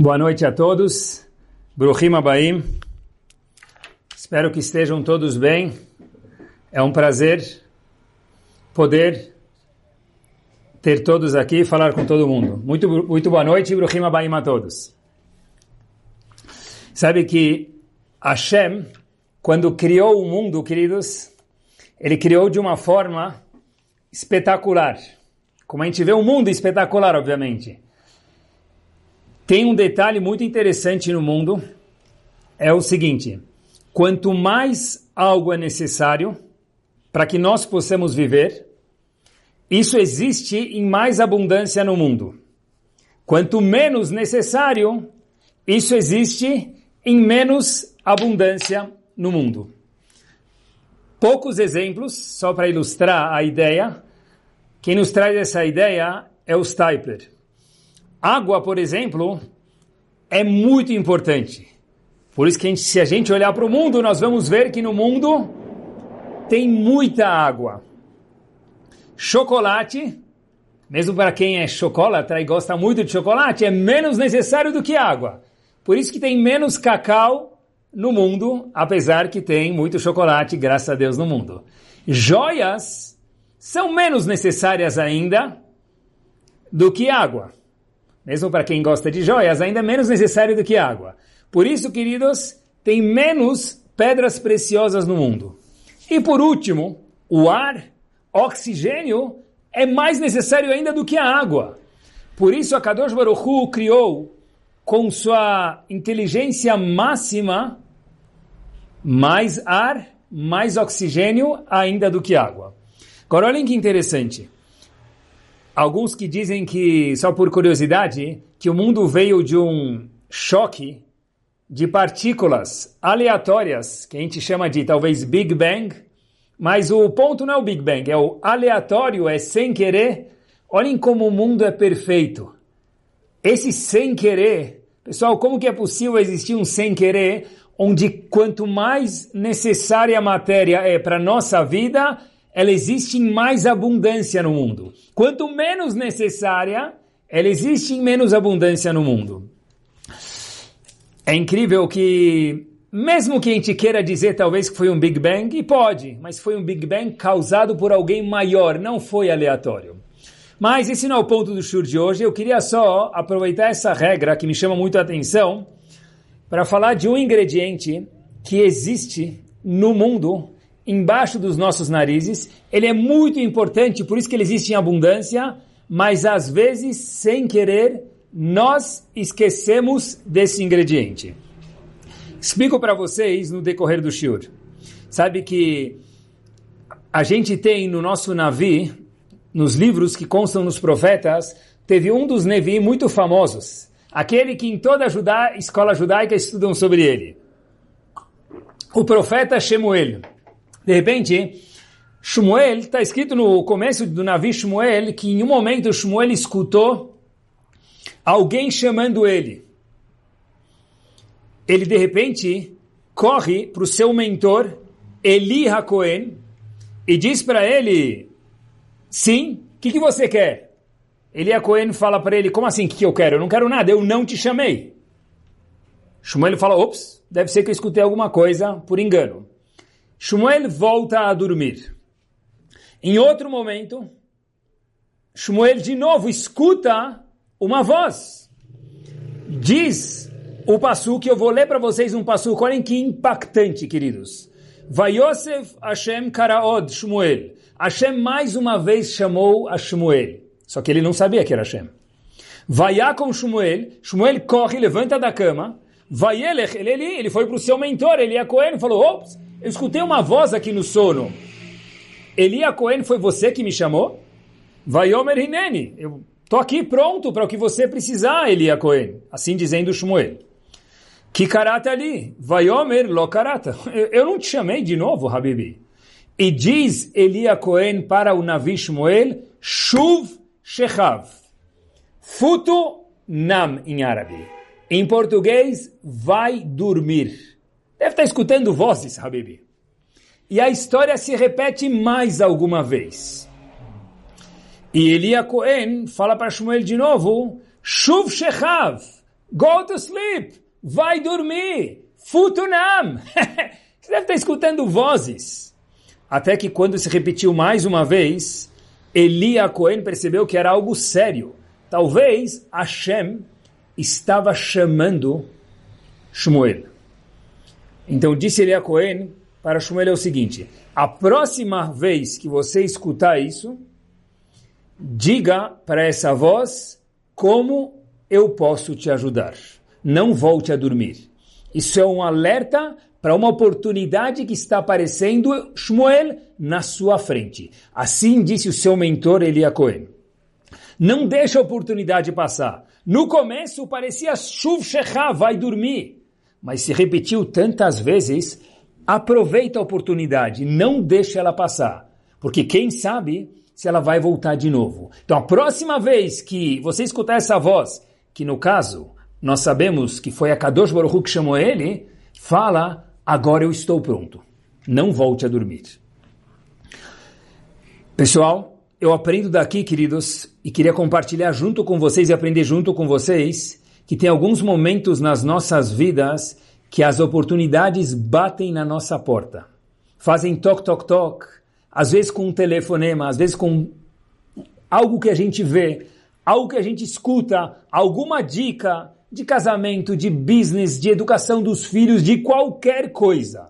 Boa noite a todos. Bruhim Abaim. Espero que estejam todos bem. É um prazer poder ter todos aqui e falar com todo mundo. Muito, muito boa noite Bruhim Abaim a todos. Sabe que Hashem, quando criou o mundo, queridos, ele criou de uma forma espetacular. Como a gente vê um mundo espetacular, obviamente. Tem um detalhe muito interessante no mundo, é o seguinte, quanto mais algo é necessário para que nós possamos viver, isso existe em mais abundância no mundo. Quanto menos necessário, isso existe em menos abundância no mundo. Poucos exemplos, só para ilustrar a ideia. Quem nos traz essa ideia é o Stipler. Água, por exemplo, é muito importante. Por isso que a gente, se a gente olhar para o mundo, nós vamos ver que no mundo tem muita água. Chocolate, mesmo para quem é chocolate e gosta muito de chocolate, é menos necessário do que água. Por isso que tem menos cacau no mundo, apesar que tem muito chocolate, graças a Deus, no mundo. Joias são menos necessárias ainda do que água mesmo para quem gosta de joias, ainda é menos necessário do que água. Por isso, queridos, tem menos pedras preciosas no mundo. E por último, o ar, oxigênio, é mais necessário ainda do que a água. Por isso, a Kadosh Baruch Hu criou com sua inteligência máxima mais ar, mais oxigênio ainda do que água. Agora, olhem que interessante alguns que dizem que, só por curiosidade, que o mundo veio de um choque de partículas aleatórias, que a gente chama de talvez Big Bang, mas o ponto não é o Big Bang, é o aleatório, é sem querer. Olhem como o mundo é perfeito. Esse sem querer, pessoal, como que é possível existir um sem querer, onde quanto mais necessária a matéria é para nossa vida, ela existe em mais abundância no mundo. Quanto menos necessária, ela existe em menos abundância no mundo. É incrível que, mesmo que a gente queira dizer talvez que foi um Big Bang, e pode, mas foi um Big Bang causado por alguém maior, não foi aleatório. Mas esse não é o ponto do show de hoje. Eu queria só aproveitar essa regra que me chama muito a atenção para falar de um ingrediente que existe no mundo embaixo dos nossos narizes. Ele é muito importante, por isso que ele existe em abundância, mas às vezes, sem querer, nós esquecemos desse ingrediente. Explico para vocês no decorrer do shiur. Sabe que a gente tem no nosso Navi, nos livros que constam nos profetas, teve um dos Nevi muito famosos, aquele que em toda a escola judaica estudam sobre ele. O profeta Shemuel. De repente, Shmuel, está escrito no começo do navio Shmuel, que em um momento Shmuel escutou alguém chamando ele. Ele, de repente, corre para o seu mentor, Eli Hakohen, e diz para ele, sim, o que, que você quer? Eli Hakohen fala para ele, como assim, o que, que eu quero? Eu não quero nada, eu não te chamei. Shmuel fala, ops, deve ser que eu escutei alguma coisa por engano. Shmuel volta a dormir. Em outro momento, Shmuel de novo escuta uma voz. Diz o passo que eu vou ler para vocês um passo, olhem que impactante, queridos. Vayosef Hashem Karaod Shmuel. Hashem mais uma vez chamou a Shmuel. Só que ele não sabia que era Hashem. Vayakom Shmuel. Shmuel corre, levanta da cama. Vayelech, ele, ele, foi para o seu mentor, ele com ele, falou, ops, eu escutei uma voz aqui no sono. Elia Cohen, foi você que me chamou? Vaiomer Hineni, eu estou aqui pronto para o que você precisar, Elia Cohen. Assim dizendo Shmuel. Que karata ali? Vaiomer lo karata. Eu não te chamei de novo, Habibi. E diz Elia Cohen para o Navi Shmuel, Shuv Shechav. Futo Nam em árabe. Em português, vai dormir. Deve estar escutando vozes, Habibi. E a história se repete mais alguma vez. E Elia Cohen fala para Shmuel de novo, Shuv Shechav, Go to sleep! Vai dormir! Futunam! Você deve estar escutando vozes. Até que quando se repetiu mais uma vez, Elia Cohen percebeu que era algo sério. Talvez Hashem estava chamando Shmuel. Então disse Elia Cohen para Shmuel é o seguinte, a próxima vez que você escutar isso, diga para essa voz como eu posso te ajudar. Não volte a dormir. Isso é um alerta para uma oportunidade que está aparecendo, Shmuel, na sua frente. Assim disse o seu mentor Elia Cohen. Não deixa a oportunidade passar. No começo parecia Shuv Shechá, vai dormir. Mas se repetiu tantas vezes, aproveita a oportunidade, não deixa ela passar. Porque quem sabe se ela vai voltar de novo. Então a próxima vez que você escutar essa voz, que no caso nós sabemos que foi a Kadosh Baruch que chamou ele, fala, agora eu estou pronto. Não volte a dormir. Pessoal, eu aprendo daqui, queridos, e queria compartilhar junto com vocês e aprender junto com vocês que tem alguns momentos nas nossas vidas que as oportunidades batem na nossa porta. Fazem toc, toc, toc, às vezes com um telefonema, às vezes com algo que a gente vê, algo que a gente escuta, alguma dica, de casamento, de business, de educação dos filhos, de qualquer coisa.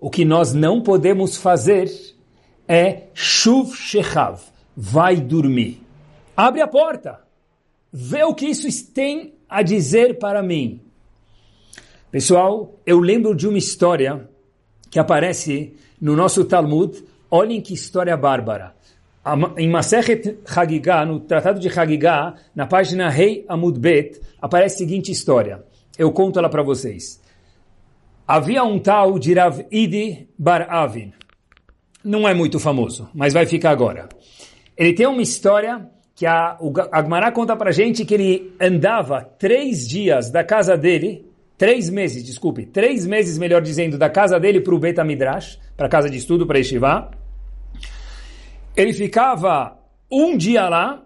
O que nós não podemos fazer é shuv shechav, vai dormir. Abre a porta, vê o que isso tem a dizer para mim. Pessoal, eu lembro de uma história que aparece no nosso Talmud. Olhem que história bárbara em Masechet Hagigah, no Tratado de Hagigah, na página Rei Amud Bet, aparece a seguinte história. Eu conto ela para vocês. Havia um tal de Rav Idi Bar Avin. Não é muito famoso, mas vai ficar agora. Ele tem uma história que a, Agmará conta para gente que ele andava três dias da casa dele, três meses, desculpe, três meses, melhor dizendo, da casa dele para o Bet Midrash, para casa de estudo, para Yeshiva, ele ficava um dia lá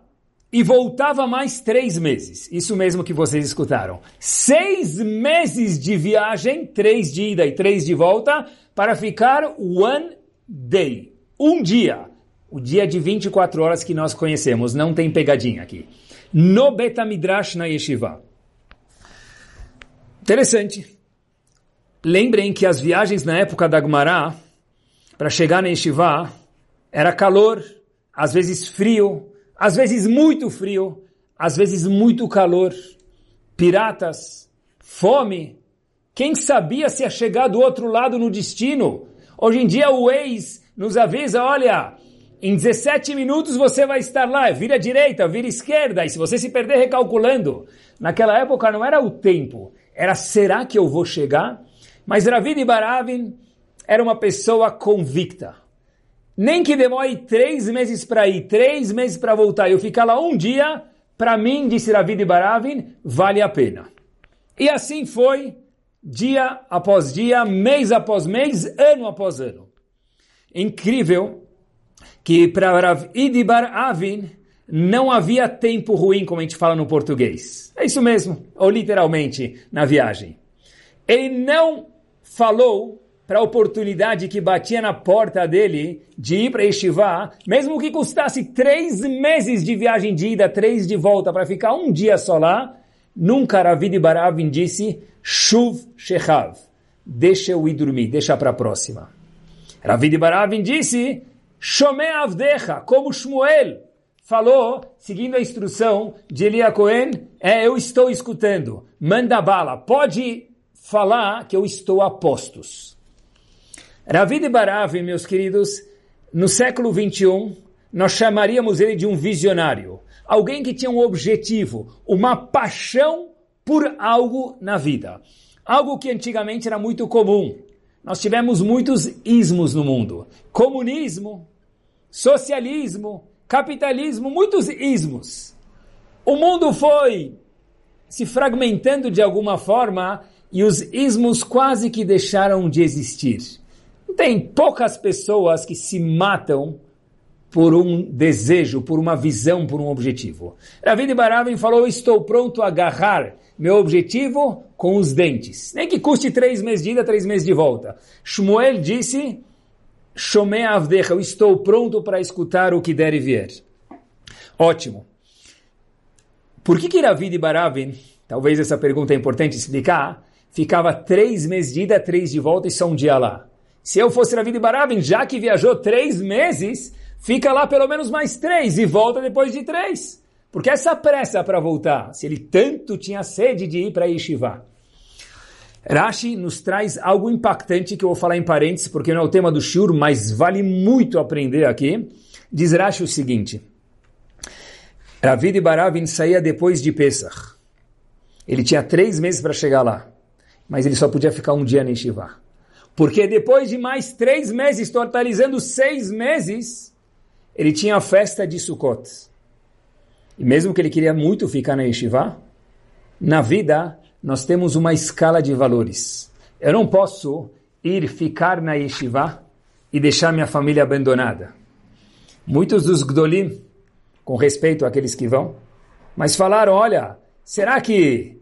e voltava mais três meses. Isso mesmo que vocês escutaram. Seis meses de viagem, três de ida e três de volta, para ficar one day. Um dia. O dia de 24 horas que nós conhecemos. Não tem pegadinha aqui. No Betamidrash na Yeshiva. Interessante. Lembrem que as viagens na época da Gemara, para chegar na Yeshiva, era calor, às vezes frio, às vezes muito frio, às vezes muito calor, piratas, fome. Quem sabia se ia chegar do outro lado no destino? Hoje em dia o ex nos avisa, olha, em 17 minutos você vai estar lá, vira à direita, vira à esquerda, e se você se perder recalculando. Naquela época não era o tempo, era será que eu vou chegar? Mas Ravid Baravin era uma pessoa convicta. Nem que demore três meses para ir, três meses para voltar, eu ficar lá um dia, para mim, disse Ravid Baravin, vale a pena. E assim foi, dia após dia, mês após mês, ano após ano. Incrível que para Ravid Baravin não havia tempo ruim, como a gente fala no português. É isso mesmo, ou literalmente, na viagem. Ele não falou para a oportunidade que batia na porta dele de ir para Yeshiva, mesmo que custasse três meses de viagem de ida, três de volta, para ficar um dia só lá, nunca Ravid Baravin disse, Shuv Shechav, deixa eu ir dormir, deixa para a próxima. Ravid Baravin disse, Shome Avdecha, como Shmuel falou, seguindo a instrução de Elia Cohen, é, eu estou escutando, manda bala, pode falar que eu estou a postos. Ravid Baravi, meus queridos, no século 21, nós chamaríamos ele de um visionário. Alguém que tinha um objetivo, uma paixão por algo na vida. Algo que antigamente era muito comum. Nós tivemos muitos ismos no mundo. Comunismo, socialismo, capitalismo, muitos ismos. O mundo foi se fragmentando de alguma forma e os ismos quase que deixaram de existir. Tem poucas pessoas que se matam por um desejo, por uma visão, por um objetivo. Ravid Baravin falou, estou pronto a agarrar meu objetivo com os dentes. Nem que custe três meses de ida, três meses de volta. Shmuel disse, Shomei Avdecha, eu estou pronto para escutar o que der e vier. Ótimo. Por que que Ravid Baravin, talvez essa pergunta é importante explicar, ficava três meses de ida, três de volta e só um dia lá? Se eu fosse Ravid Baravin, já que viajou três meses, fica lá pelo menos mais três e volta depois de três. Porque essa pressa para voltar, se ele tanto tinha sede de ir para Yeshiva. Rashi nos traz algo impactante que eu vou falar em parênteses, porque não é o tema do Shur, mas vale muito aprender aqui. Diz Rashi o seguinte, Ravid Baravin saía depois de Pesach. Ele tinha três meses para chegar lá, mas ele só podia ficar um dia na Yeshiva. Porque depois de mais três meses, totalizando seis meses, ele tinha a festa de Sukkot. E mesmo que ele queria muito ficar na yeshiva, na vida nós temos uma escala de valores. Eu não posso ir ficar na yeshiva e deixar minha família abandonada. Muitos dos gdolim, com respeito àqueles que vão, mas falaram, olha, será que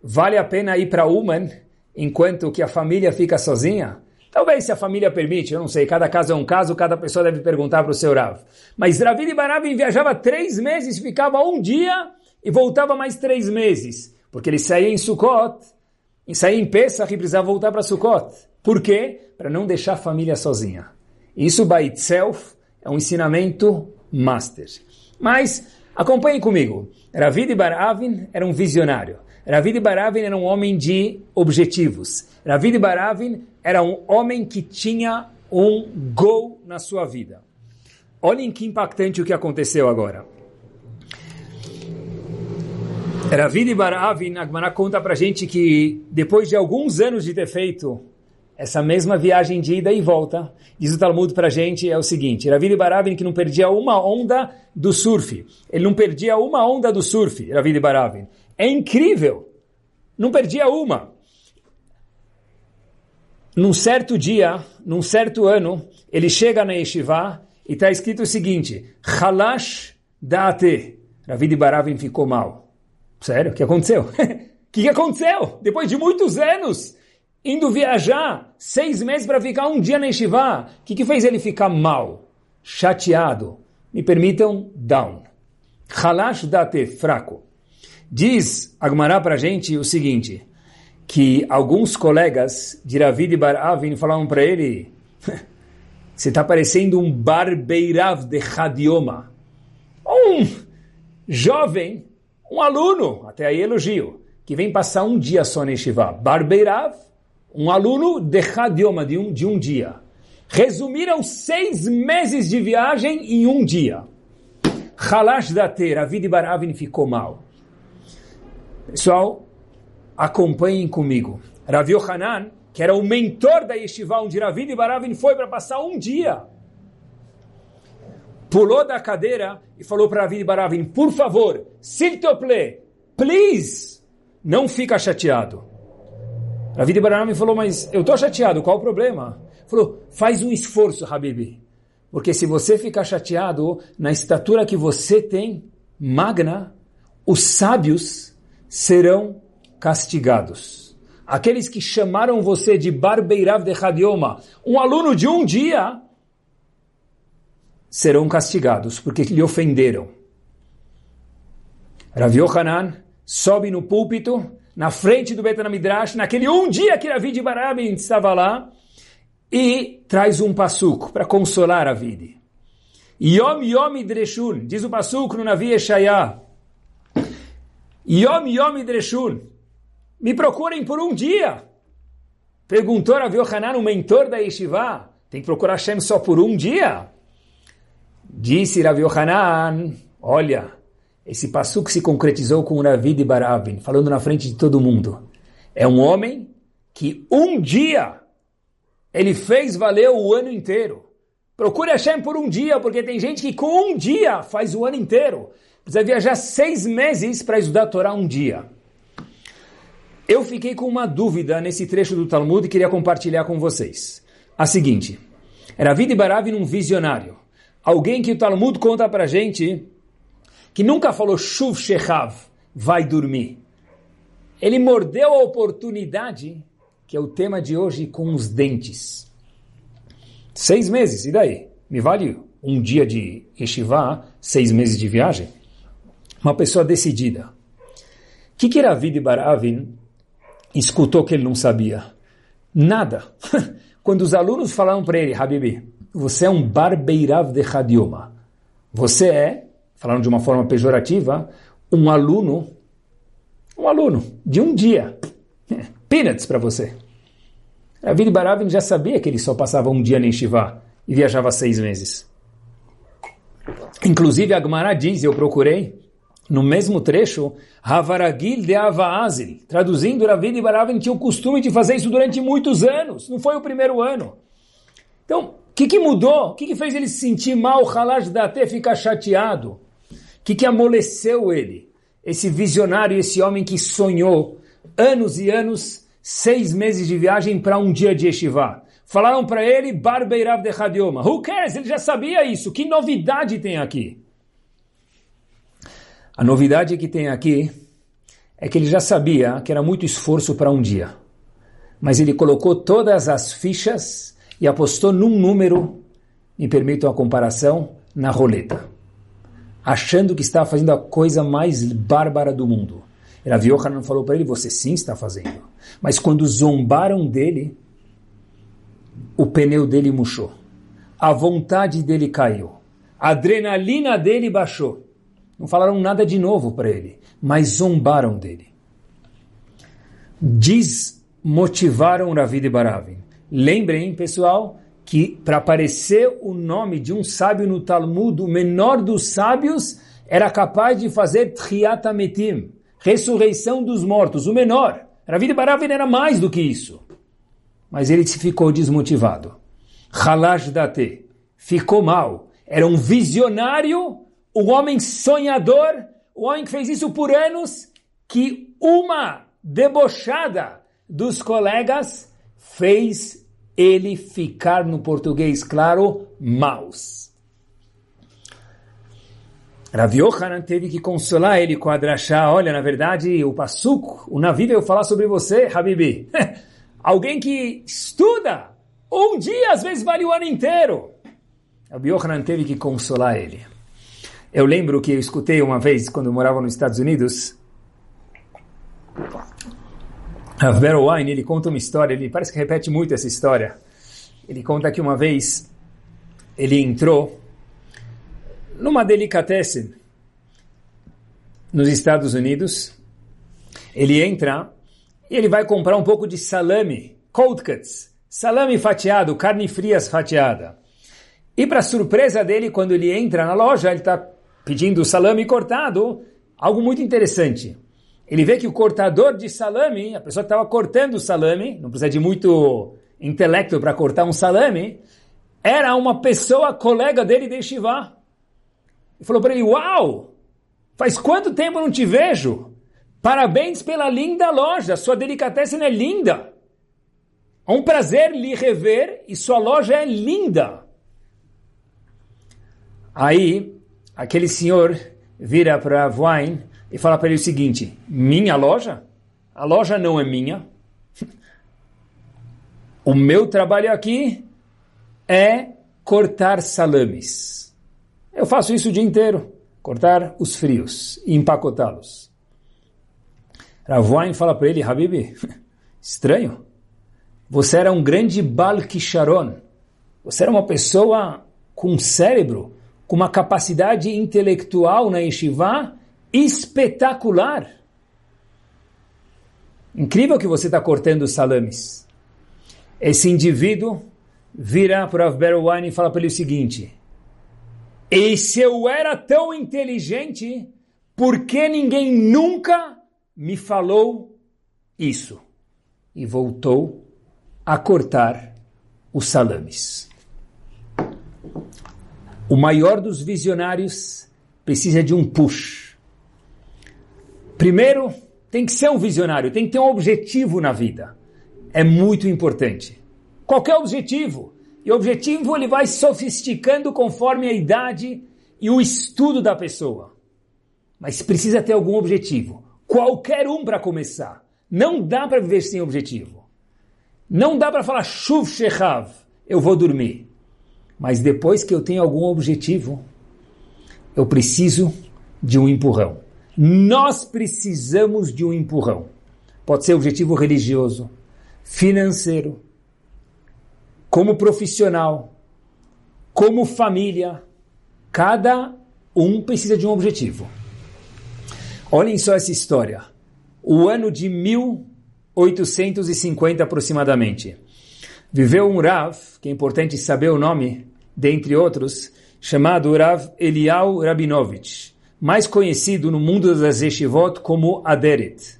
vale a pena ir para Uman enquanto que a família fica sozinha? Talvez se a família permite, eu não sei, cada caso é um caso, cada pessoa deve perguntar para o seu Rav. Mas Ravid Baravin viajava três meses, ficava um dia e voltava mais três meses. Porque ele saía em Sukkot, saía em Pesach e precisava voltar para Sukkot. Por quê? Para não deixar a família sozinha. Isso, by itself, é um ensinamento master. Mas, acompanhem comigo. Ravid Baravin era um visionário. Ravid Baravin era um homem de objetivos. Ravid Baravin era um homem que tinha um gol na sua vida. Olhem que impactante o que aconteceu agora. Ravid Baravin, Agmará conta pra gente que depois de alguns anos de ter feito essa mesma viagem de ida e volta, diz o Talmud pra gente, é o seguinte, Ravid Baravin que não perdia uma onda do surf, ele não perdia uma onda do surf, Ravid Baravin. É incrível, não perdia uma num certo dia, num certo ano, ele chega na Yeshiva e está escrito o seguinte, Halash Date. Ravid Baravin ficou mal. Sério? O que aconteceu? O que aconteceu? Depois de muitos anos, indo viajar, seis meses para ficar um dia na Yeshiva, o que, que fez ele ficar mal? Chateado. Me permitam, down. Halash Date, fraco. Diz Agmará para a gente o seguinte, que alguns colegas de Ravid Bar Avin falavam para ele você está parecendo um barbeirav de Hadioma. Um jovem, um aluno, até aí elogio, que vem passar um dia só na Yeshiva. Barbeirav, um aluno de Hadioma, de um, de um dia. Resumiram seis meses de viagem em um dia. Halash Dater, Ravid Bar Avin ficou mal. Pessoal, acompanhem comigo. Rav Yohanan, que era o mentor da Yeshiva, onde Ravid Baravin foi para passar um dia, pulou da cadeira e falou para Ravid Baravin, por favor, s'il te plaît, please, não fica chateado. Ravid Baravin falou, mas eu estou chateado, qual o problema? Falou, faz um esforço, Habibi, porque se você ficar chateado, na estatura que você tem, magna, os sábios serão castigados. Aqueles que chamaram você de Barbeirav de Hadioma, um aluno de um dia, serão castigados, porque lhe ofenderam. Rav Yohanan sobe no púlpito, na frente do Betanamidrash, naquele um dia que Ravid Barabin estava lá, e traz um passuco para consolar a vida. Yom Yom Idreshun, diz o passuco no Navi Eshayah. Yom Yom Idreshun, me procurem por um dia. Perguntou Rav Yohanan, o mentor da Yeshiva. Tem que procurar Hashem só por um dia? Disse Rav Yohanan, olha, esse passo que se concretizou com Ravid e Baravin, falando na frente de todo mundo. É um homem que um dia ele fez valer o ano inteiro. Procure Hashem por um dia, porque tem gente que com um dia faz o ano inteiro. Precisa viajar seis meses para estudar a Torá um dia. Eu fiquei com uma dúvida nesse trecho do Talmud e queria compartilhar com vocês. A seguinte, Ravid Baravin um visionário. alguém que o Talmud conta para gente que nunca falou Shuv Shechav, vai dormir. Ele mordeu a oportunidade, que é o tema de hoje, com os dentes. Seis meses, e daí? Me vale um dia de yeshiva, seis meses de viagem? Uma pessoa decidida. O que, que Ravid Baravin escutou que ele não sabia? Nada. Quando os alunos falaram para ele, Habibi, você é um barbeirav de Hadioma. Você é, falando de uma forma pejorativa, um aluno, um aluno de um dia. Peanuts para você. Ravid Baravin já sabia que ele só passava um dia em Shiva e viajava seis meses. Inclusive, a Gemara diz, eu procurei, no mesmo trecho, Havaragil de Avaazil, traduzindo, Ravid Baravin tinha o costume de fazer isso durante muitos anos, não foi o primeiro ano. Então, o que, que, mudou? O que, que, fez ele se sentir mal, Halash até ficar chateado? O que, que amoleceu ele? Esse visionário, esse homem que sonhou anos e anos, seis meses de viagem para um dia de Yeshiva. Falaram para ele, Barbeirav de Hadioma. Who cares? Ele já sabia isso. Que novidade tem aqui? A novidade que tem aqui é que ele já sabia que era muito esforço para um dia. Mas ele colocou todas as fichas e apostou num número, me permitam a comparação, na roleta. Achando que estava fazendo a coisa mais bárbara do mundo. Rav Yohanan falou para ele, você sim está fazendo. Mas quando zombaram dele, o pneu dele murchou. A vontade dele caiu. A adrenalina dele baixou. Não falaram nada de novo para ele, mas zombaram dele. Desmotivaram Ravid Baravin. Lembrem, pessoal, que para aparecer o nome de um sábio no Talmud, o menor dos sábios, era capaz de fazer Ametim, ressurreição dos mortos, o menor. Ravid Baravin era mais do que isso mas ele ficou desmotivado. Halash date, ficou mal. Era um visionário, um homem sonhador, um homem que fez isso por anos, que uma debochada dos colegas fez ele ficar, no português claro, maus. Rav Yohanan teve que consolar ele com a drachá. Olha, na verdade, o Passuco, o navio veio falar sobre você, Habibi. Alguém que estuda um dia, às vezes vale o ano inteiro. O Yohanan teve que consolar ele. Eu lembro que eu escutei uma vez, quando eu morava nos Estados Unidos, Vera Wine, ele conta uma história, ele parece que repete muito essa história. Ele conta que uma vez ele entrou numa delicatessen nos Estados Unidos. Ele entra e ele vai comprar um pouco de salame, cold cuts, salame fatiado, carne frias fatiada. E para surpresa dele, quando ele entra na loja, ele está pedindo salame cortado, algo muito interessante. Ele vê que o cortador de salame, a pessoa que estava cortando o salame, não precisa de muito intelecto para cortar um salame, era uma pessoa colega dele de Shiva. Ele falou para ele, uau, faz quanto tempo eu não te vejo? Parabéns pela linda loja, sua delicatessen é linda. É um prazer lhe rever e sua loja é linda. Aí, aquele senhor vira para Wine e fala para ele o seguinte: Minha loja? A loja não é minha. O meu trabalho aqui é cortar salames. Eu faço isso o dia inteiro. Cortar os frios e empacotá-los. Ravoin fala para ele, Habib, estranho. Você era um grande Balkisharon. Você era uma pessoa com cérebro, com uma capacidade intelectual na yeshiva espetacular. Incrível que você está cortando os salames. Esse indivíduo vira para Rav Berwine e fala para ele o seguinte: E se eu era tão inteligente, por que ninguém nunca me falou isso e voltou a cortar os salames. O maior dos visionários precisa de um push. Primeiro, tem que ser um visionário, tem que ter um objetivo na vida. É muito importante. Qualquer objetivo. E o objetivo ele vai sofisticando conforme a idade e o estudo da pessoa. Mas precisa ter algum objetivo. Qualquer um para começar. Não dá para viver sem objetivo. Não dá para falar chuv shechav, eu vou dormir. Mas depois que eu tenho algum objetivo, eu preciso de um empurrão. Nós precisamos de um empurrão. Pode ser objetivo religioso, financeiro, como profissional, como família. Cada um precisa de um objetivo. Olhem só essa história. O ano de 1850 aproximadamente. Viveu um Rav, que é importante saber o nome, dentre outros, chamado Rav Elial Rabinovich, mais conhecido no mundo das yeshivot como Aderet.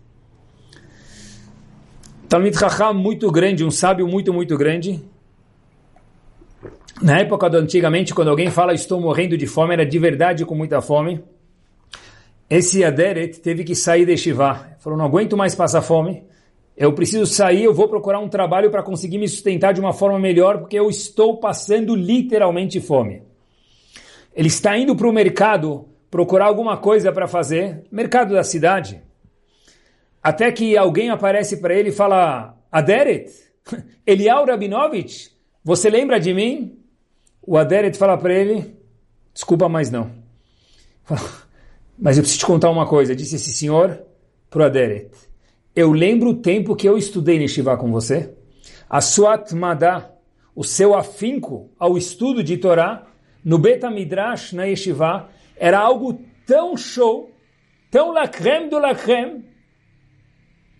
Talmid Chacham muito grande, um sábio muito, muito grande. Na época do antigamente, quando alguém fala estou morrendo de fome, era de verdade com muita fome. Esse Aderet teve que sair de Shivá. Falou, não aguento mais passar fome. Eu preciso sair, eu vou procurar um trabalho para conseguir me sustentar de uma forma melhor, porque eu estou passando literalmente fome. Ele está indo para o mercado procurar alguma coisa para fazer, mercado da cidade. Até que alguém aparece para ele e fala: Aderet, Elial Rabinovich, você lembra de mim? O Aderet fala para ele: Desculpa, mas não. Mas eu preciso te contar uma coisa, disse esse senhor para o Aderet. Eu lembro o tempo que eu estudei Neshivá com você. A sua atmadá, o seu afinco ao estudo de Torá, no Beta Midrash, na Yeshivá, era algo tão show, tão la creme do la creme,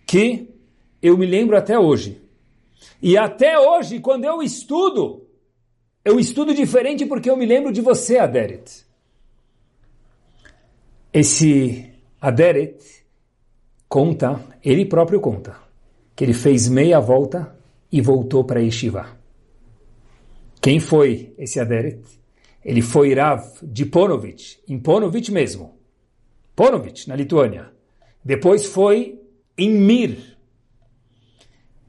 que eu me lembro até hoje. E até hoje, quando eu estudo, eu estudo diferente porque eu me lembro de você, Aderet. Esse Aderet conta, ele próprio conta, que ele fez meia volta e voltou para Yeshiva. Quem foi esse Aderet? Ele foi Rav de Ponovich, em Ponovich mesmo. Ponovich, na Lituânia. Depois foi em Mir.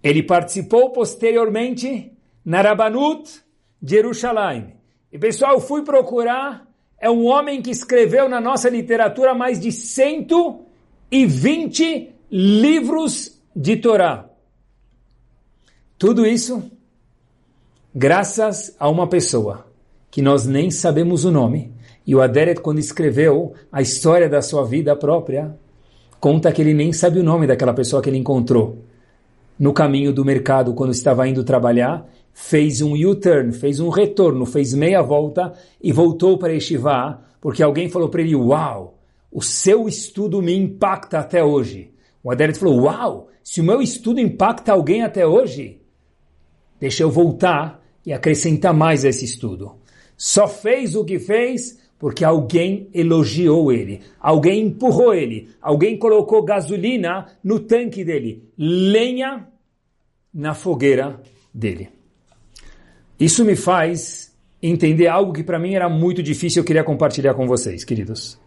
Ele participou posteriormente na Rabanut de Jerusalém. E pessoal, fui procurar, é um homem que escreveu na nossa literatura mais de 120 livros de Torá. Tudo isso graças a uma pessoa que nós nem sabemos o nome. E o Aderet, quando escreveu a história da sua vida própria, conta que ele nem sabe o nome daquela pessoa que ele encontrou no caminho do mercado quando estava indo trabalhar, fez um U-turn, fez um retorno, fez meia volta e voltou para Yeshiva, porque alguém falou para ele, uau, o seu estudo me impacta até hoje. O Aderet falou, uau, se o meu estudo impacta alguém até hoje, deixa eu voltar e acrescentar mais a esse estudo. Só fez o que fez porque alguém elogiou ele, alguém empurrou ele, alguém colocou gasolina no tanque dele, lenha na fogueira dele. Isso me faz entender algo que para mim era muito difícil, eu queria compartilhar com vocês, queridos.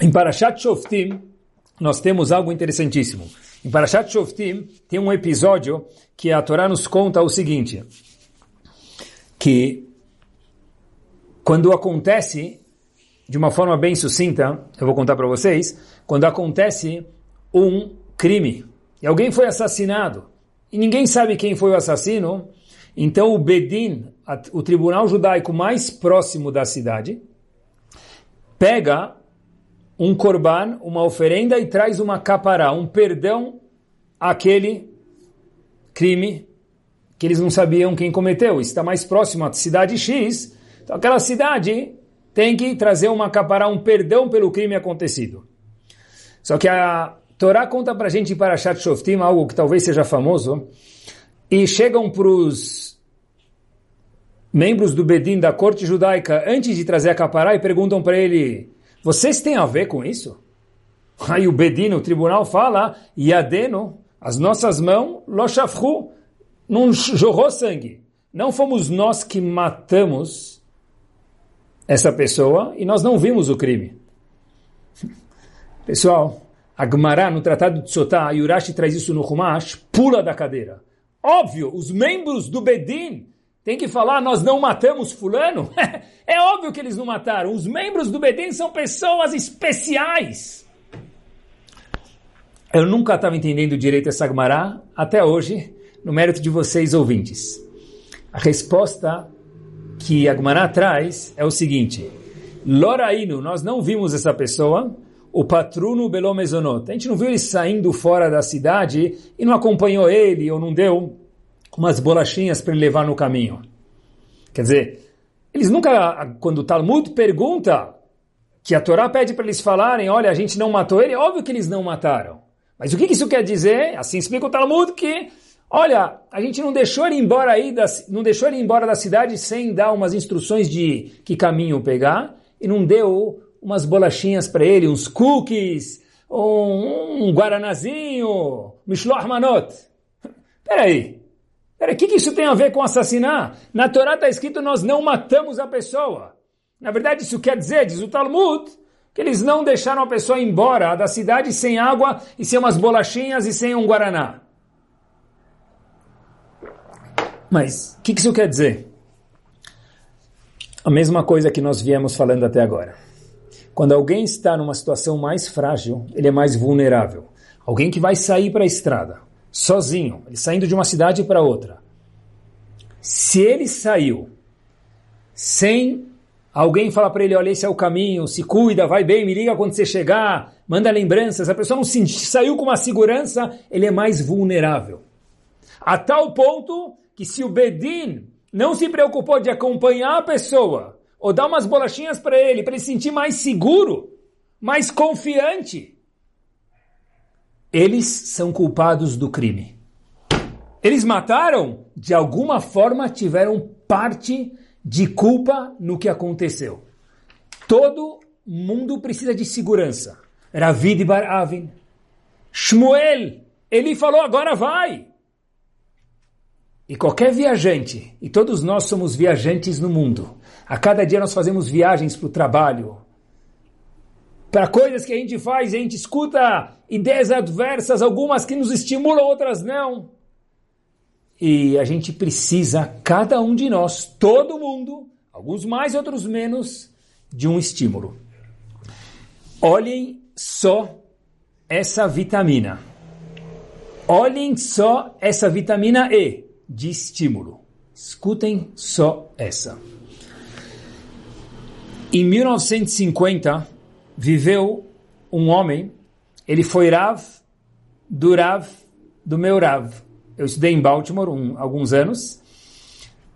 Em Parashat Shoftim, nós temos algo interessantíssimo. Em Parashat Shoftim, tem um episódio que a Torá nos conta o seguinte, que quando acontece, de uma forma bem sucinta, eu vou contar para vocês, quando acontece um crime e alguém foi assassinado e ninguém sabe quem foi o assassino, então o Bedin, o tribunal judaico mais próximo da cidade, pega um korban, uma oferenda e traz uma capará, um perdão àquele crime que eles não sabiam quem cometeu. Está mais próximo à cidade X, então aquela cidade tem que trazer uma capará, um perdão pelo crime acontecido. Só que a Torá conta para a gente para Shat Shoftim, algo que talvez seja famoso, e chegam para os membros do Bedin da corte judaica antes de trazer a capará e perguntam para ele, vocês têm a ver com isso? Aí o Bedin, o tribunal, fala, Yadeno, as nossas mãos, lo shafru, não jorrou sangue. Não fomos nós que matamos essa pessoa e nós não vimos o crime. Pessoal, a Gemara, no Tratado de Sotá, Yurashi traz isso no Humash, pula da cadeira. Óbvio, os membros do Bedin têm que falar, nós não matamos fulano. é óbvio que eles não mataram. Os membros do Bedin são pessoas especiais. Eu nunca estava entendendo direito essa Gemara, até hoje, no mérito de vocês ouvintes. A resposta que a Gemara traz é o seguinte, Lorainu, nós não vimos essa pessoa, o patruno Belo Mezonot. A gente não viu ele saindo fora da cidade e não acompanhou ele ou não deu umas bolachinhas para ele levar no caminho. Quer dizer, eles nunca, quando o Talmud pergunta que a Torá pede para eles falarem, olha, a gente não matou ele, óbvio que eles não mataram. Mas o que isso quer dizer? Assim explica o Talmud que, olha, a gente não deixou ele embora aí, da, não deixou ele embora da cidade sem dar umas instruções de que caminho pegar e não deu umas bolachinhas para ele, uns cookies, um, um guaranazinho, mishloach manot. Peraí, peraí, o que, que isso tem a ver com assassinar? Na Torá está escrito nós não matamos a pessoa. Na verdade, isso quer dizer, diz o Talmud, que eles não deixaram a pessoa embora da cidade sem água e sem umas bolachinhas e sem um guaraná. Mas o que, que isso quer dizer? A mesma coisa que nós viemos falando até agora. Quando alguém está numa situação mais frágil, ele é mais vulnerável. Alguém que vai sair para a estrada, sozinho, ele saindo de uma cidade para outra. Se ele saiu sem Alguém fala para ele, olha, esse é o caminho, se cuida, vai bem, me liga quando você chegar, manda lembranças. A pessoa não se, saiu com uma segurança, ele é mais vulnerável. A tal ponto que se o Bedin não se preocupou de acompanhar a pessoa, ou dar umas bolachinhas para ele, para ele se sentir mais seguro, mais confiante, eles são culpados do crime. Eles mataram, de alguma forma tiveram parte de culpa no que aconteceu. Todo mundo precisa de segurança. Ravid Bar Avin. Shmuel, ele falou, agora vai. E qualquer viajante, e todos nós somos viajantes no mundo, a cada dia nós fazemos viagens para o trabalho, para coisas que a gente faz, a gente escuta ideias adversas, algumas que nos estimulam, outras não. E a gente precisa, cada um de nós, todo mundo, alguns mais, outros menos, de um estímulo. Olhem só essa vitamina. Olhem só essa vitamina E de estímulo. Escutem só essa. Em 1950, viveu um homem, ele foi Rav do Rav do meu Rav. Eu estudei em Baltimore um, alguns anos.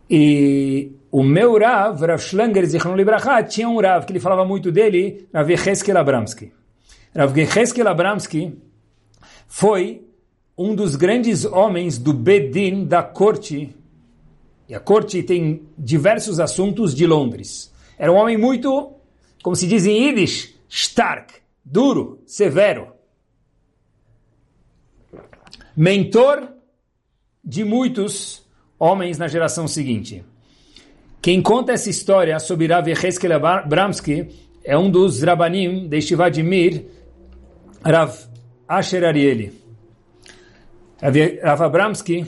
E o meu Rav, Rav Schlanger Zichron Libraha, tinha um Rav que ele falava muito dele, Rav Yecheskel Abramsky. Rav Yecheskel Abramsky foi um dos grandes homens do Bedin da corte. E a corte tem diversos assuntos de Londres. Era um homem muito, como se diz em Yiddish, stark, duro, severo. Mentor de muitos homens na geração seguinte. Quem conta essa história sobre Rav Yecheskel Abramsky é um dos Rabanim de Shivadimir, Rav Asher Arieli. Rav Abramsky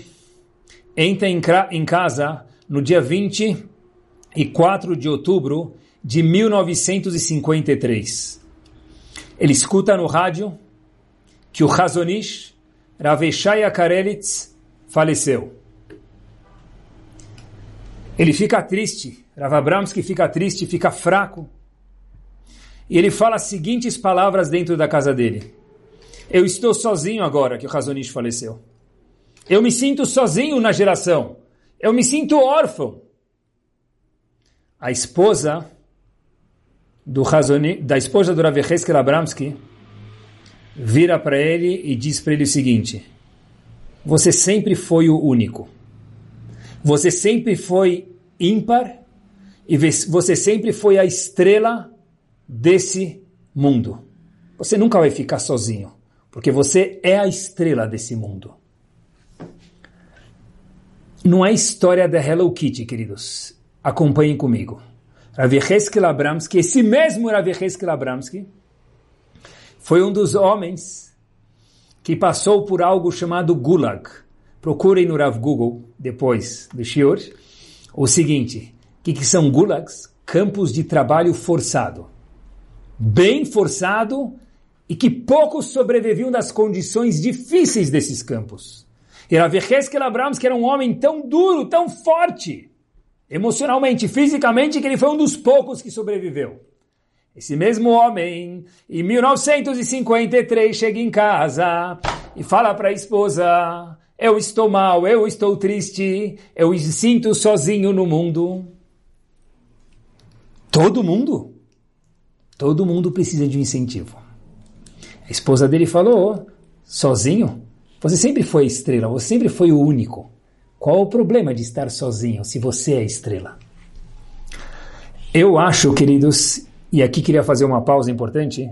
entra em casa no dia 24 de outubro de 1953. Ele escuta no rádio que o Hazonish, Rav Eshaya Karelitz, faleceu. Ele fica triste, Rav Abramsky fica triste, fica fraco. E ele fala as seguintes palavras dentro da casa dele. Eu estou sozinho agora que o Razonish faleceu. Eu me sinto sozinho na geração. Eu me sinto órfão. A esposa do Razoni, da esposa do Rav Abramsky vira para ele e diz para ele o seguinte: você sempre foi o único. Você sempre foi ímpar e você sempre foi a estrela desse mundo. Você nunca vai ficar sozinho, porque você é a estrela desse mundo. Não é história da Hello Kitty, queridos. Acompanhem comigo. Rav Yecheskel Abramsky, esse mesmo Rav Yecheskel Abramsky, foi um dos homens que passou por algo chamado Gulag, procurem no Rav Google, depois do Shior, o seguinte, o que, que são gulags? Campos de trabalho forçado. Bem forçado e que poucos sobreviviam das condições difíceis desses campos. E Rav Yecheskel Abrams, que era um homem tão duro, tão forte, emocionalmente, fisicamente, que ele foi um dos poucos que sobreviveu. Esse mesmo homem, em 1953, chega em casa e fala para a esposa: Eu estou mal, eu estou triste, eu me sinto sozinho no mundo. Todo mundo? Todo mundo precisa de um incentivo. A esposa dele falou: Sozinho? Você sempre foi estrela, você sempre foi o único. Qual o problema de estar sozinho se você é estrela? Eu acho, queridos, e aqui queria fazer uma pausa importante.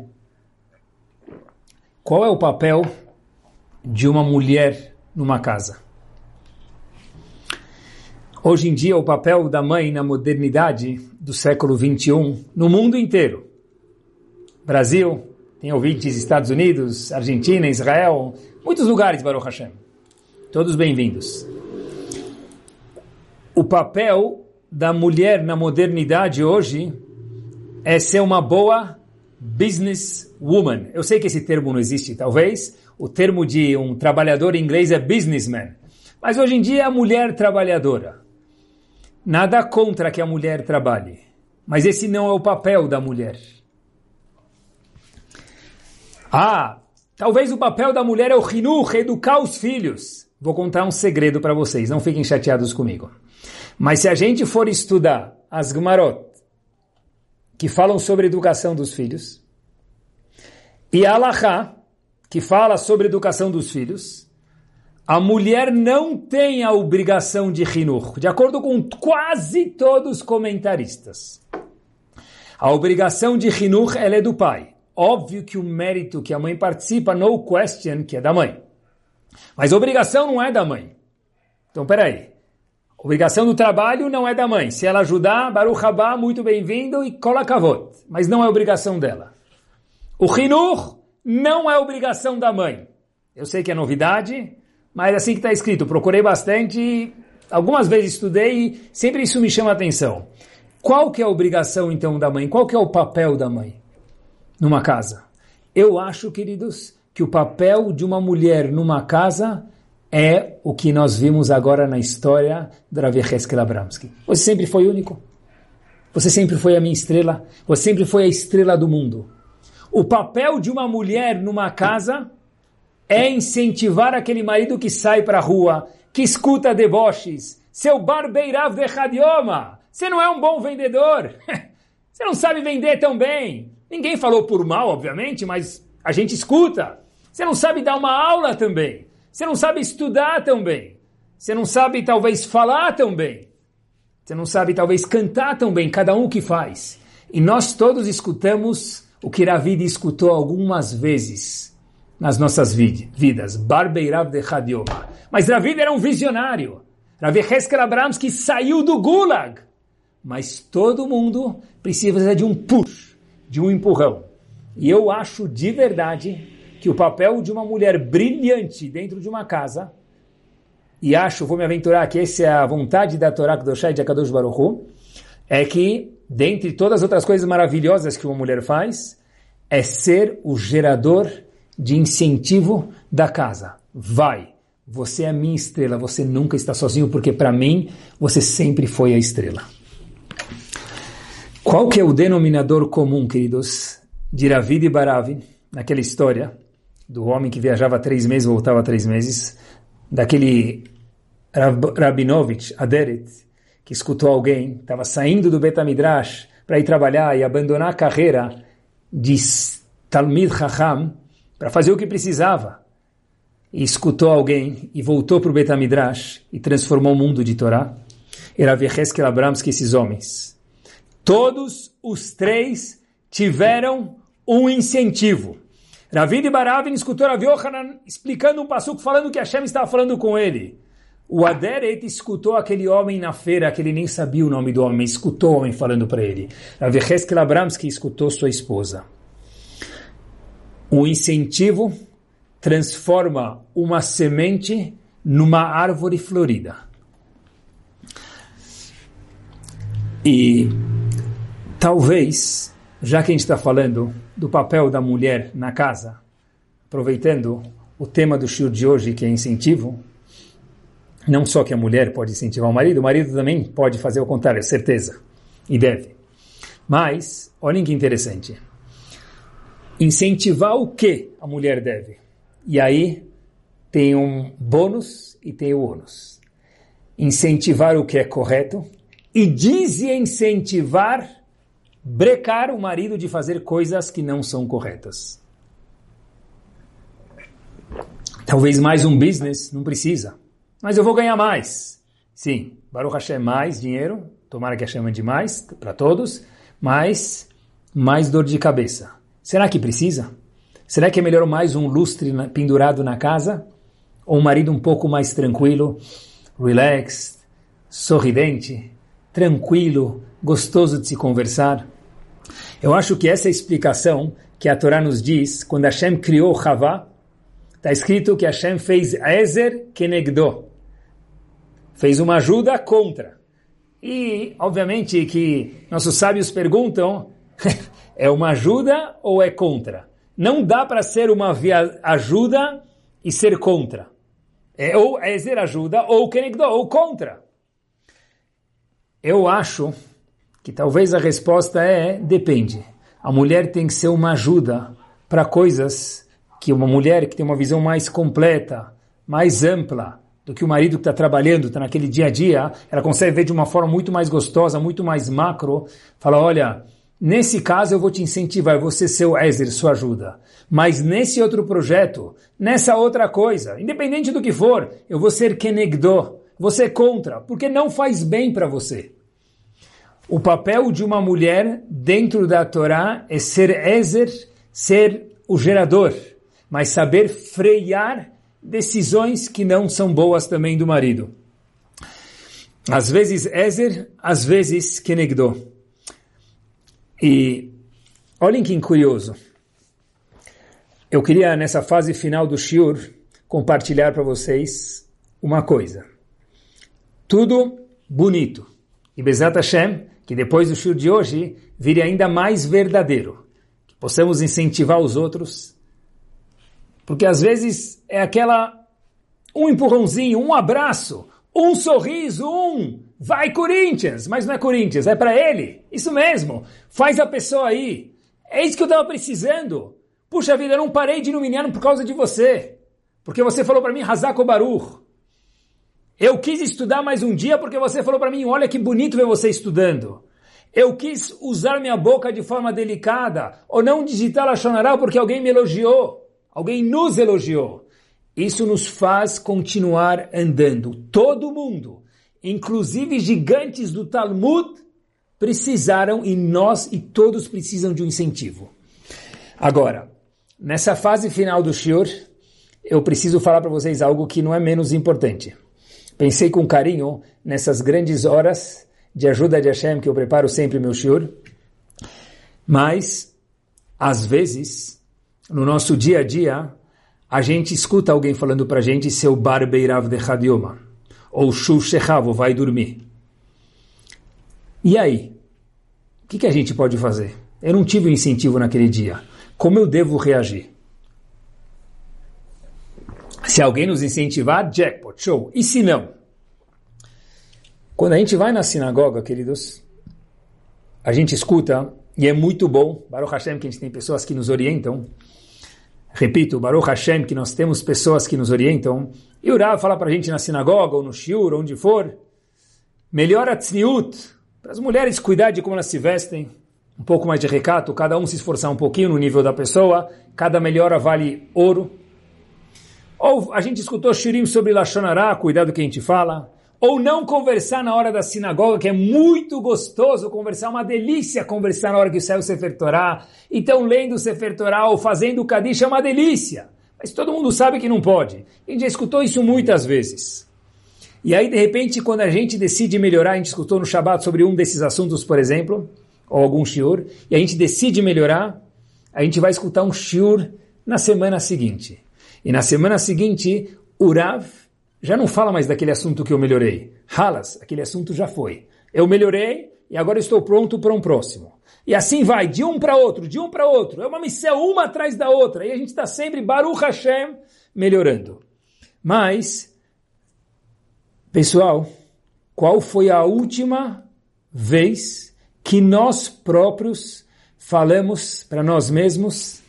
Qual é o papel de uma mulher numa casa? Hoje em dia, o papel da mãe na modernidade do século 21 no mundo inteiro. Brasil, tem ouvintes Estados Unidos, Argentina, Israel, muitos lugares, Baruch Hashem. Todos bem-vindos. O papel da mulher na modernidade hoje é ser uma boa business woman. Eu sei que esse termo não existe, talvez. O termo de um trabalhador em inglês é businessman. Mas hoje em dia é a mulher trabalhadora. Nada contra que a mulher trabalhe. Mas esse não é o papel da mulher. Ah, talvez o papel da mulher é o rinuch, educar os filhos. Vou contar um segredo para vocês, não fiquem chateados comigo. Mas se a gente for estudar as Gmarot, que falam sobre educação dos filhos, e a Alaha, que fala sobre educação dos filhos, a mulher não tem a obrigação de rinur, de acordo com quase todos os comentaristas. A obrigação de rinur é do pai. Óbvio que o mérito que a mãe participa, no question, que é da mãe. Mas obrigação não é da mãe. Então, peraí. Obrigação do trabalho não é da mãe. Se ela ajudar, Baruch Haba, muito bem-vindo e cola kavot. Mas não é obrigação dela. O Hinur não é obrigação da mãe. Eu sei que é novidade, mas é assim que está escrito. Procurei bastante, algumas vezes estudei e sempre isso me chama a atenção. Qual que é a obrigação então da mãe? Qual que é o papel da mãe numa casa? Eu acho, queridos, que o papel de uma mulher numa casa é o que nós vimos agora na história do Rav Abramsky. Você sempre foi único. Você sempre foi a minha estrela. Você sempre foi a estrela do mundo. O papel de uma mulher numa casa é incentivar aquele marido que sai para a rua, que escuta deboches. Seu barbeirav de radioma. Você não é um bom vendedor. Você não sabe vender tão bem. Ninguém falou por mal, obviamente, mas a gente escuta. Você não sabe dar uma aula também. Você não sabe estudar tão bem. Você não sabe talvez falar tão bem. Você não sabe talvez cantar tão bem, cada um que faz. E nós todos escutamos o que Ravid escutou algumas vezes nas nossas vidas. Barbeirav de Hadioma. Mas Ravid era um visionário. Rav Heskel que saiu do Gulag. Mas todo mundo precisa de um push, de um empurrão. E eu acho de verdade que o papel de uma mulher brilhante dentro de uma casa, e acho, vou me aventurar que essa é a vontade da Torá Kedoshai de Akadosh Baruch Hu, é que, dentre todas as outras coisas maravilhosas que uma mulher faz, é ser o gerador de incentivo da casa. Vai, você é a minha estrela, você nunca está sozinho, porque para mim, você sempre foi a estrela. Qual que é o denominador comum, queridos, de Ravid e Baravi, naquela história? do homem que viajava três meses, voltava três meses, daquele Rab, Rabinovich, Aderet, que escutou alguém, estava saindo do Betamidrash para ir trabalhar e abandonar a carreira de Talmid Chacham para fazer o que precisava. E escutou alguém e voltou para o Betamidrash e transformou o mundo de Torá. Era Vecheskel Abramski, esses homens. Todos os três tiveram um incentivo. Ravid Baravin escutou Rav Yohanan explicando um passuco, falando que Hashem estava falando com ele. O Aderet escutou aquele homem na feira, que ele nem sabia o nome do homem, escutou o homem falando para ele. Rav Yecheskel Abramski escutou sua esposa. O incentivo transforma uma semente numa árvore florida. E talvez, já que a gente está falando do papel da mulher na casa, aproveitando o tema do show de hoje, que é incentivo, não só que a mulher pode incentivar o marido, o marido também pode fazer o contrário, certeza, e deve. Mas, olhem que interessante. Incentivar o que a mulher deve? E aí tem um bônus e tem o ônus. Incentivar o que é correto e desincentivar, brecar o marido de fazer coisas que não são corretas. Talvez mais um business, não precisa. Mas eu vou ganhar mais. Sim, Baruch Hashem, mais dinheiro. Tomara que Hashem mande mais para todos. Mas mais dor de cabeça. Será que precisa? Será que é melhor mais um lustre pendurado na casa? Ou um marido um pouco mais tranquilo, relaxed, sorridente, tranquilo, gostoso de se conversar? Eu acho que essa explicação que a Torá nos diz quando Hashem criou Havá, Está escrito que Hashem fez Ezer Kenegdo. Fez uma ajuda contra. E, obviamente, que nossos sábios perguntam, é uma ajuda ou é contra? Não dá para ser uma ajuda e ser contra. É ou Ezer ajuda ou Kenegdo, ou contra. Eu acho que talvez a resposta é depende. A mulher tem que ser uma ajuda para coisas que uma mulher que tem uma visão mais completa, mais ampla do que o marido que está trabalhando, está naquele dia a dia, ela consegue ver de uma forma muito mais gostosa, muito mais macro, fala, olha, nesse caso eu vou te incentivar, você ser o Ezer, sua ajuda. Mas nesse outro projeto, nessa outra coisa, independente do que for, eu vou ser Kenegdo, você contra, porque não faz bem para você. O papel de uma mulher dentro da Torá é ser Ezer, ser o gerador mas saber frear decisões que não são boas também do marido. Às vezes Ezer, às vezes Kenegdo. E olhem que curioso. Eu queria, nessa fase final do Shiur, compartilhar para vocês uma coisa. Tudo bonito. E Bezat Hashem, que depois do Shiur de hoje, vire ainda mais verdadeiro. Que possamos incentivar os outros porque às vezes é aquela um empurrãozinho, um abraço, um sorriso, um vai Corinthians, mas não é Corinthians, é para ele. Isso mesmo. Faz a pessoa aí. É isso que eu estava precisando. Puxa vida, eu não parei de iluminar por causa de você. Porque você falou para mim, Hazako Baruch. Eu quis estudar mais um dia porque você falou para mim, olha que bonito ver você estudando. Eu quis usar minha boca de forma delicada, ou não digitar a Shonará porque alguém me elogiou. Alguém nos elogiou. Isso nos faz continuar andando. Todo mundo, inclusive gigantes do Talmud, precisaram e nós e todos precisam de um incentivo. Agora, nessa fase final do Shiur, eu preciso falar para vocês algo que não é menos importante. Pensei com carinho nessas grandes horas de ajuda de Hashem que eu preparo sempre meu Shiur, mas, às vezes, no nosso dia a dia, a gente escuta alguém falando para a gente seu barbeirav de Hadioma, ou shu shechavo, vai dormir. E aí? O que, que a gente pode fazer? Eu não tive um incentivo naquele dia. Como eu devo reagir? Se alguém nos incentivar, jackpot, show. E se não? Quando a gente vai na sinagoga, queridos, a gente escuta, e é muito bom, Baruch Hashem, que a gente tem pessoas que nos orientam, Repito, Baruch Hashem, que nós temos pessoas que nos orientam. E o Rav fala para a gente na sinagoga ou no shiur, onde for, melhor a tzniut, para as mulheres cuidar de como elas se vestem, um pouco mais de recato, cada um se esforçar um pouquinho no nível da pessoa, cada melhora vale ouro. Ou a gente escutou shirim sobre Lashonará, cuidado do que a gente fala ou não conversar na hora da sinagoga, que é muito gostoso conversar, uma delícia conversar na hora que o céu Sefer Torah. Então, lendo o Sefer Torah ou fazendo o Kadish é uma delícia. Mas todo mundo sabe que não pode. A gente já escutou isso muitas vezes. E aí, de repente, quando a gente decide melhorar, a gente escutou no Shabbat sobre um desses assuntos, por exemplo, ou algum shiur, e a gente decide melhorar, a gente vai escutar um shiur na semana seguinte. E na semana seguinte, o Rav já não fala mais daquele assunto que eu melhorei. Halas, aquele assunto já foi. Eu melhorei e agora estou pronto para um próximo. E assim vai, de um para outro, de um para outro. É uma missão, uma atrás da outra. E a gente está sempre, Baruch Hashem, melhorando. Mas, pessoal, qual foi a última vez que nós próprios falamos para nós mesmos,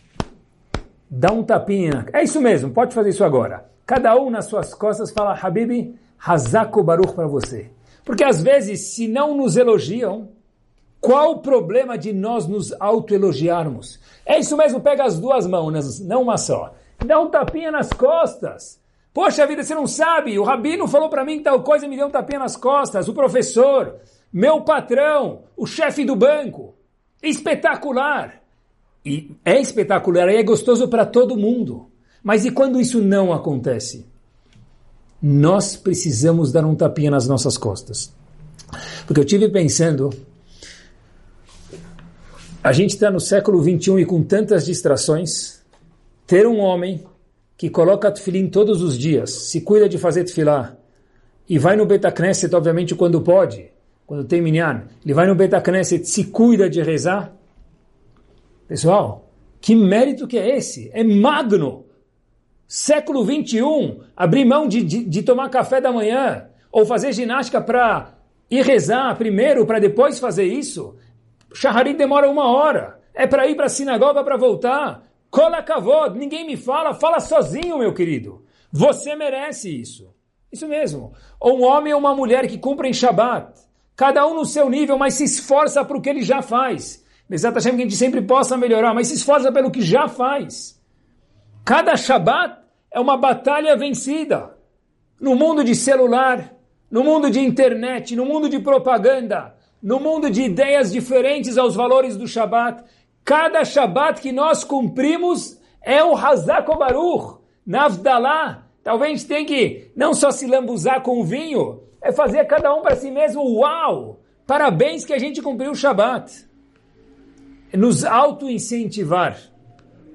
dá um tapinha. É isso mesmo, pode fazer isso agora. Cada um nas suas costas fala, Habibi, Hazako Baruch para você. Porque às vezes, se não nos elogiam, qual o problema de nós nos autoelogiarmos? É isso mesmo, pega as duas mãos, não uma só. Dá um tapinha nas costas. Poxa vida, você não sabe, o rabino falou para mim tal coisa e me deu um tapinha nas costas. O professor, meu patrão, o chefe do banco. Espetacular. E é espetacular e é gostoso para todo mundo. Mas e quando isso não acontece? Nós precisamos dar um tapinha nas nossas costas. Porque eu tive pensando, a gente está no século 21 e com tantas distrações, ter um homem que coloca tefilim todos os dias, se cuida de fazer tefilá, e vai no Betacneset, obviamente, quando pode, quando tem minyan, ele vai no Betacneset, se cuida de rezar. Pessoal, que mérito que é esse? É magno! Século 21, abrir mão de, de, de tomar café da manhã, ou fazer ginástica para ir rezar primeiro, para depois fazer isso. Shaharit demora uma hora. É para ir para a sinagoga para voltar. Cola kavod, ninguém me fala, fala sozinho, meu querido. Você merece isso. Isso mesmo. Ou um homem ou uma mulher que cumprem Shabat. Cada um no seu nível, mas se esforça para o que ele já faz. Exato, que a gente sempre possa melhorar, mas se esforça pelo que já faz. Cada Shabat é uma batalha vencida. No mundo de celular, no mundo de internet, no mundo de propaganda, no mundo de ideias diferentes aos valores do Shabat, cada Shabat que nós cumprimos é o Hazak Baruch, Navdalá. Talvez tenha que não só se lambuzar com o vinho, é fazer cada um para si mesmo, uau! Parabéns que a gente cumpriu o Shabat. Nos auto-incentivar.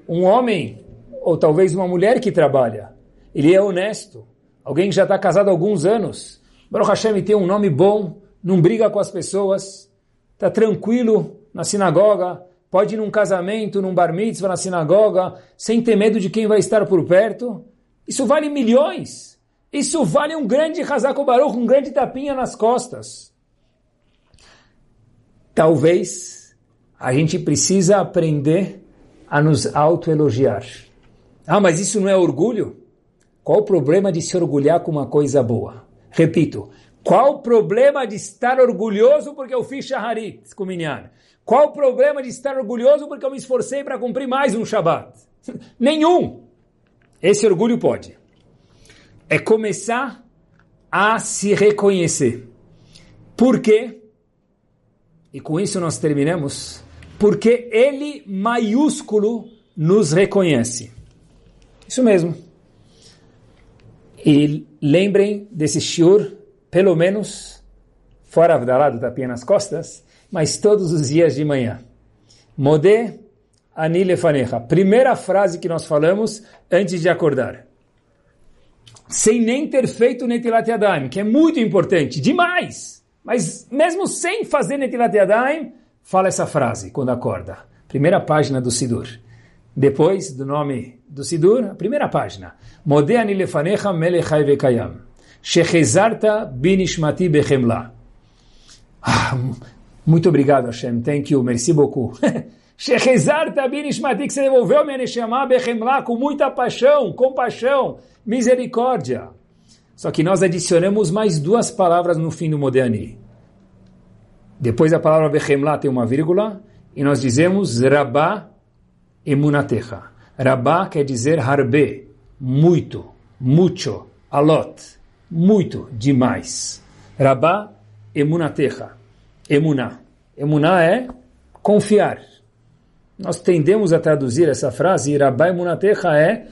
Um homem ou talvez uma mulher que trabalha. Ele é honesto. Alguém que já está casado há alguns anos. Baruch Hashem tem um nome bom, não briga com as pessoas, está tranquilo na sinagoga, pode ir num casamento, num bar mitzvah na sinagoga, sem ter medo de quem vai estar por perto. Isso vale milhões. Isso vale um grande Hazako Baruch, um grande tapinha nas costas. Talvez a gente precisa aprender a nos autoelogiar. Ah, mas isso não é orgulho? Qual o problema de se orgulhar com uma coisa boa? Repito, qual o problema de estar orgulhoso porque eu fiz Shaharit com Minyan? Qual o problema de estar orgulhoso porque eu me esforcei para cumprir mais um Shabat? Nenhum! Esse orgulho pode. É começar a se reconhecer. Por quê? E com isso nós terminamos. Porque ele maiúsculo nos reconhece. Isso mesmo. E lembrem desse shiur, pelo menos, fora da da tapinha nas costas, mas todos os dias de manhã. Modé anilefanecha. Primeira frase que nós falamos antes de acordar. Sem nem ter feito Netilat que é muito importante, demais. Mas mesmo sem fazer Netilat fala essa frase quando acorda. Primeira página do Sidur. Depois do nome do Sidur, a primeira página. Modeani lefanecha melechai vekayam. Shechezarta binishmati bechemla. Ah, muito obrigado, Hashem. Thank you. Merci beaucoup. Shechezarta binishmati, que você devolveu minha neshama bechemla com muita paixão, compaixão, misericórdia. Só que nós adicionamos mais duas palavras no fim do Modeani. Depois da palavra bechemla tem uma vírgula e nós dizemos rabá emunatecha. Rabá quer dizer harbe, muito, mucho, alot, muito, demais. Rabá emunatecha, emuná. Emuná é confiar. Nós tendemos a traduzir essa frase, Rabá emunatecha é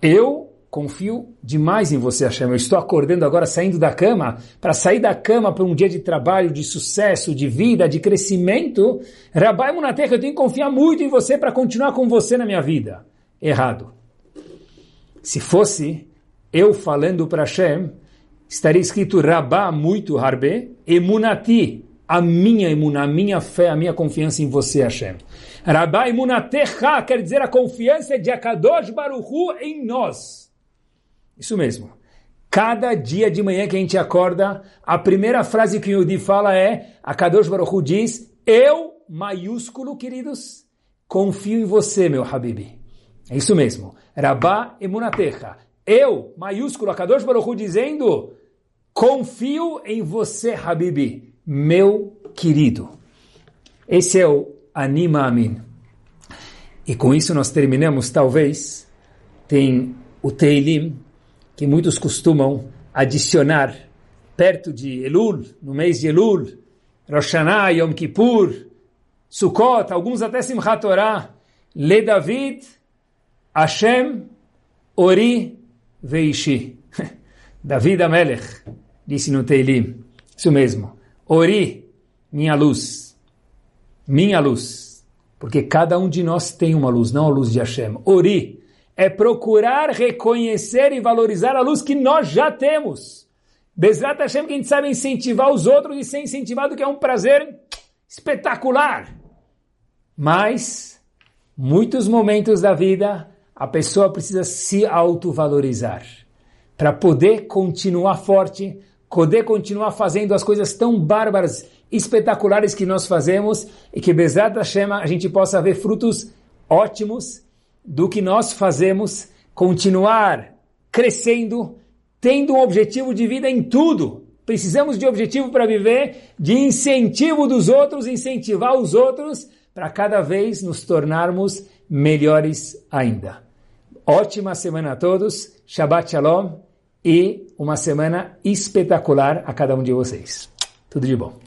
eu confio demais em você, Hashem. Eu estou acordando agora, saindo da cama, para sair da cama para um dia de trabalho, de sucesso, de vida, de crescimento. Rabai Munateca, eu tenho que confiar muito em você para continuar com você na minha vida. Errado. Se fosse, eu falando para Hashem, estaria escrito Rabá muito Harbe, Emunati, a minha emuna, a minha fé, a minha confiança em você, Hashem. Rabá Emunatecha quer dizer a confiança de Akadosh Baruchu em nós. Isso mesmo. Cada dia de manhã que a gente acorda, a primeira frase que o Yudi fala é, Akadosh Baruchu diz, eu, maiúsculo, queridos, confio em você, meu Habibi. É isso mesmo. Rabá Emunatecha. Eu, maiúsculo, Akadosh Baruchu dizendo, confio em você, Habibi, meu querido. Esse é o Anima Amin. E com isso nós terminamos, talvez, tem o Teilim, que muitos costumam adicionar perto de Elul, no mês de Elul, Rosh Hashanah, Yom Kippur, Sukkot, alguns até Simchat Torah, Le David, Hashem, Ori, Veishi. David Amelech, disse no Teilim. Isso mesmo. Ori, minha luz. Minha luz. Porque cada um de nós tem uma luz, não a luz de Hashem. Ori é procurar reconhecer e valorizar a luz que nós já temos. Bezrat Hashem que a gente sabe incentivar os outros e ser incentivado que é um prazer espetacular. Mas, muitos momentos da vida, a pessoa precisa se autovalorizar para poder continuar forte, poder continuar fazendo as coisas tão bárbaras, espetaculares que nós fazemos e que Bezrat Hashem a gente possa ver frutos ótimos do que nós fazemos, continuar crescendo, tendo um objetivo de vida em tudo. Precisamos de objetivo para viver, de incentivo dos outros, incentivar os outros para cada vez nos tornarmos melhores ainda. Ótima semana a todos, Shabbat Shalom e uma semana espetacular a cada um de vocês. Tudo de bom.